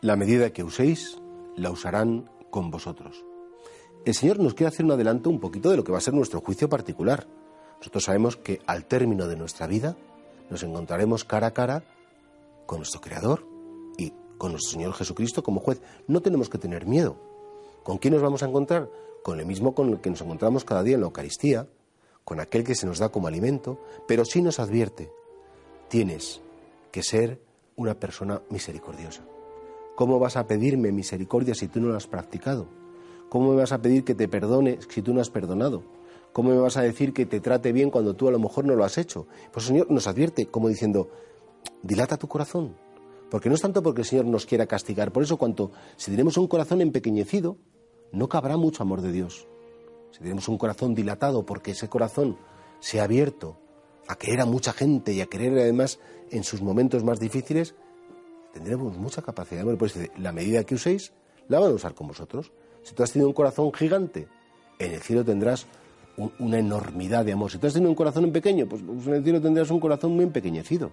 la medida que uséis, la usarán con vosotros. El Señor nos quiere hacer un adelanto un poquito de lo que va a ser nuestro juicio particular. Nosotros sabemos que al término de nuestra vida nos encontraremos cara a cara con nuestro Creador y con nuestro Señor Jesucristo como juez. No tenemos que tener miedo. ¿Con quién nos vamos a encontrar? Con el mismo con el que nos encontramos cada día en la Eucaristía, con aquel que se nos da como alimento, pero sí nos advierte, tienes que ser una persona misericordiosa. ¿Cómo vas a pedirme misericordia si tú no la has practicado? ¿Cómo me vas a pedir que te perdone si tú no has perdonado? ¿Cómo me vas a decir que te trate bien cuando tú a lo mejor no lo has hecho? Pues el Señor nos advierte como diciendo, dilata tu corazón. Porque no es tanto porque el Señor nos quiera castigar, por eso cuanto si tenemos un corazón empequeñecido, no cabrá mucho amor de Dios. Si tenemos un corazón dilatado porque ese corazón se ha abierto a querer a mucha gente y a querer además en sus momentos más difíciles, tendremos mucha capacidad de amor. Pues la medida que uséis, la van a usar con vosotros. Si tú has tenido un corazón gigante, en el cielo tendrás una enormidad de amor. Si tú has tenido un corazón en pequeño, pues, pues en el cielo tendrás un corazón muy empequeñecido.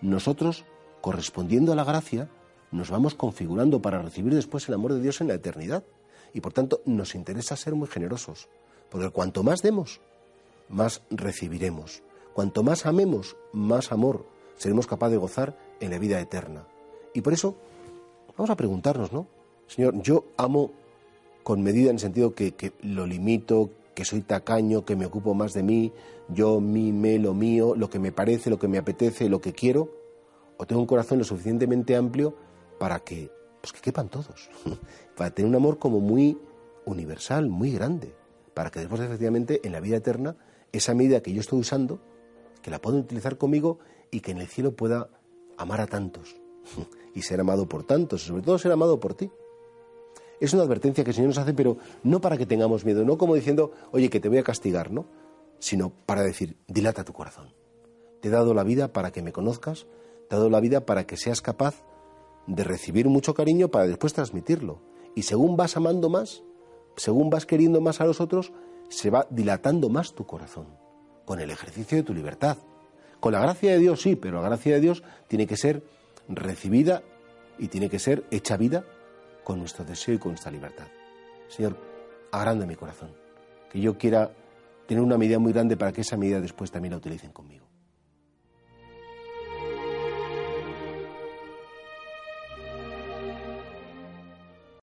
Nosotros, correspondiendo a la gracia, nos vamos configurando para recibir después el amor de Dios en la eternidad. Y por tanto, nos interesa ser muy generosos. Porque cuanto más demos, más recibiremos. Cuanto más amemos, más amor seremos capaces de gozar en la vida eterna. Y por eso, vamos a preguntarnos, ¿no? Señor, yo amo con medida en el sentido que, que lo limito, que soy tacaño, que me ocupo más de mí, yo, mí, me, lo mío, lo que me parece, lo que me apetece, lo que quiero, o tengo un corazón lo suficientemente amplio para que, pues que quepan todos, para tener un amor como muy universal, muy grande, para que después efectivamente en la vida eterna esa medida que yo estoy usando, que la puedo utilizar conmigo y que en el cielo pueda amar a tantos y ser amado por tantos, y sobre todo ser amado por ti. Es una advertencia que el Señor nos hace, pero no para que tengamos miedo, no como diciendo, oye, que te voy a castigar, ¿no? Sino para decir, dilata tu corazón. Te he dado la vida para que me conozcas, te he dado la vida para que seas capaz de recibir mucho cariño para después transmitirlo. Y según vas amando más, según vas queriendo más a los otros, se va dilatando más tu corazón, con el ejercicio de tu libertad. Con la gracia de Dios sí, pero la gracia de Dios tiene que ser recibida y tiene que ser hecha vida con nuestro deseo y con nuestra libertad. Señor, agranda mi corazón, que yo quiera tener una medida muy grande para que esa medida después también la utilicen conmigo.